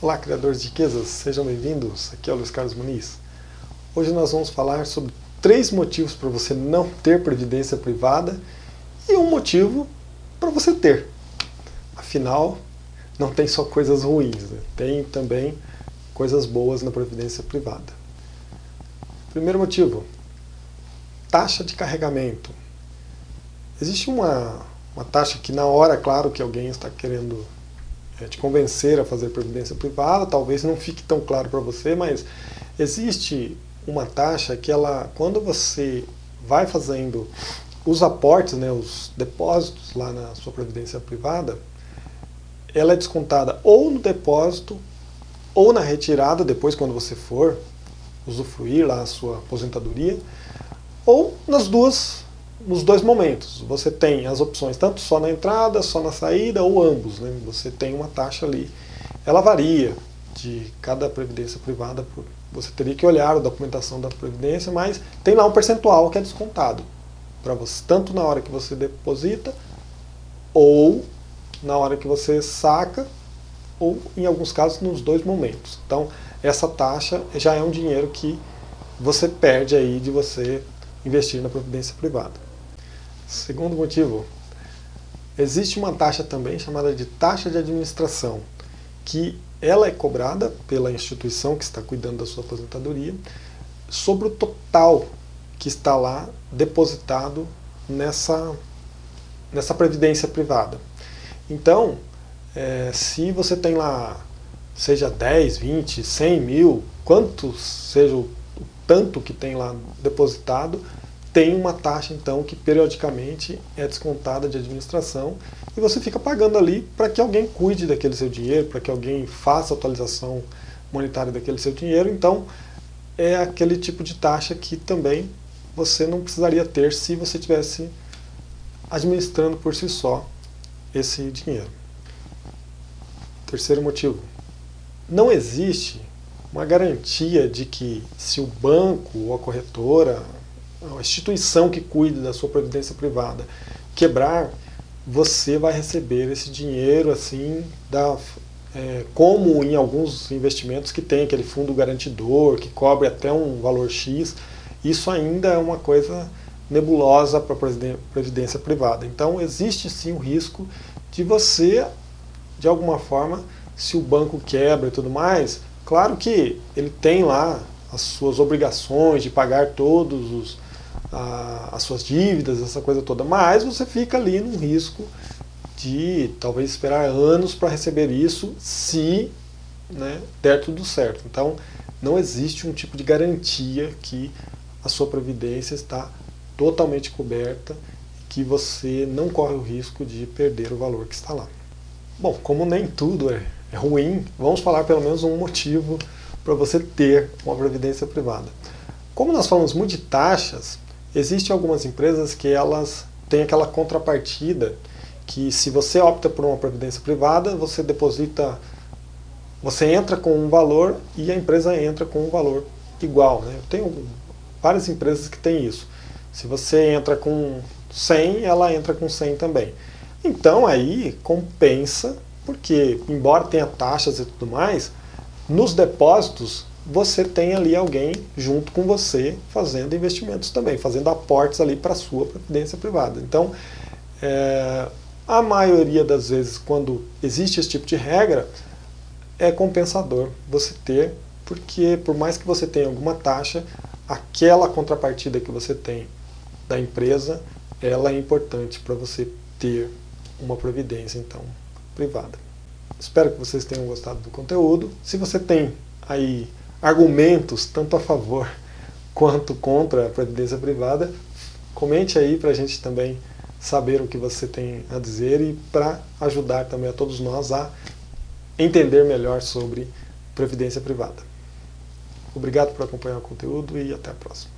Olá, criadores de riquezas, sejam bem-vindos. Aqui é o Luiz Carlos Muniz. Hoje nós vamos falar sobre três motivos para você não ter previdência privada e um motivo para você ter. Afinal, não tem só coisas ruins, né? tem também coisas boas na previdência privada. Primeiro motivo, taxa de carregamento. Existe uma, uma taxa que na hora, claro, que alguém está querendo é, te convencer a fazer previdência privada, talvez não fique tão claro para você, mas existe uma taxa que ela, quando você vai fazendo os aportes, né, os depósitos lá na sua previdência privada, ela é descontada ou no depósito ou na retirada, depois quando você for usufruir lá a sua aposentadoria, ou nas duas nos dois momentos. Você tem as opções tanto só na entrada, só na saída, ou ambos. Né? Você tem uma taxa ali. Ela varia de cada previdência privada. Você teria que olhar a documentação da previdência, mas tem lá um percentual que é descontado para você, tanto na hora que você deposita, ou na hora que você saca, ou em alguns casos nos dois momentos. Então, essa taxa já é um dinheiro que você perde aí de você investir na previdência privada. Segundo motivo, existe uma taxa também chamada de taxa de administração, que ela é cobrada pela instituição que está cuidando da sua aposentadoria sobre o total que está lá depositado nessa, nessa previdência privada. Então, é, se você tem lá, seja 10, 20, 100 mil, quanto seja o tanto que tem lá depositado, tem uma taxa então que periodicamente é descontada de administração e você fica pagando ali para que alguém cuide daquele seu dinheiro, para que alguém faça atualização monetária daquele seu dinheiro. Então é aquele tipo de taxa que também você não precisaria ter se você tivesse administrando por si só esse dinheiro. Terceiro motivo. Não existe uma garantia de que se o banco ou a corretora a instituição que cuida da sua previdência privada quebrar, você vai receber esse dinheiro assim da é, como em alguns investimentos que tem aquele fundo garantidor que cobre até um valor X, isso ainda é uma coisa nebulosa para a previdência privada. Então existe sim o risco de você, de alguma forma, se o banco quebra e tudo mais, claro que ele tem lá as suas obrigações de pagar todos os, a, as suas dívidas, essa coisa toda, mas você fica ali num risco de talvez esperar anos para receber isso se né, der tudo certo. Então não existe um tipo de garantia que a sua previdência está totalmente coberta que você não corre o risco de perder o valor que está lá. Bom, como nem tudo é, é ruim, vamos falar pelo menos um motivo para você ter uma previdência privada. Como nós falamos muito de taxas, Existem algumas empresas que elas têm aquela contrapartida que se você opta por uma previdência privada, você deposita, você entra com um valor e a empresa entra com um valor igual. Né? Eu tenho várias empresas que têm isso. Se você entra com 100, ela entra com 100 também. Então aí compensa, porque embora tenha taxas e tudo mais, nos depósitos você tem ali alguém junto com você fazendo investimentos também, fazendo aportes ali para a sua previdência privada. Então, é, a maioria das vezes, quando existe esse tipo de regra, é compensador você ter, porque por mais que você tenha alguma taxa, aquela contrapartida que você tem da empresa, ela é importante para você ter uma previdência, então, privada. Espero que vocês tenham gostado do conteúdo. Se você tem aí argumentos, tanto a favor quanto contra a previdência privada, comente aí para a gente também saber o que você tem a dizer e para ajudar também a todos nós a entender melhor sobre previdência privada. Obrigado por acompanhar o conteúdo e até a próxima.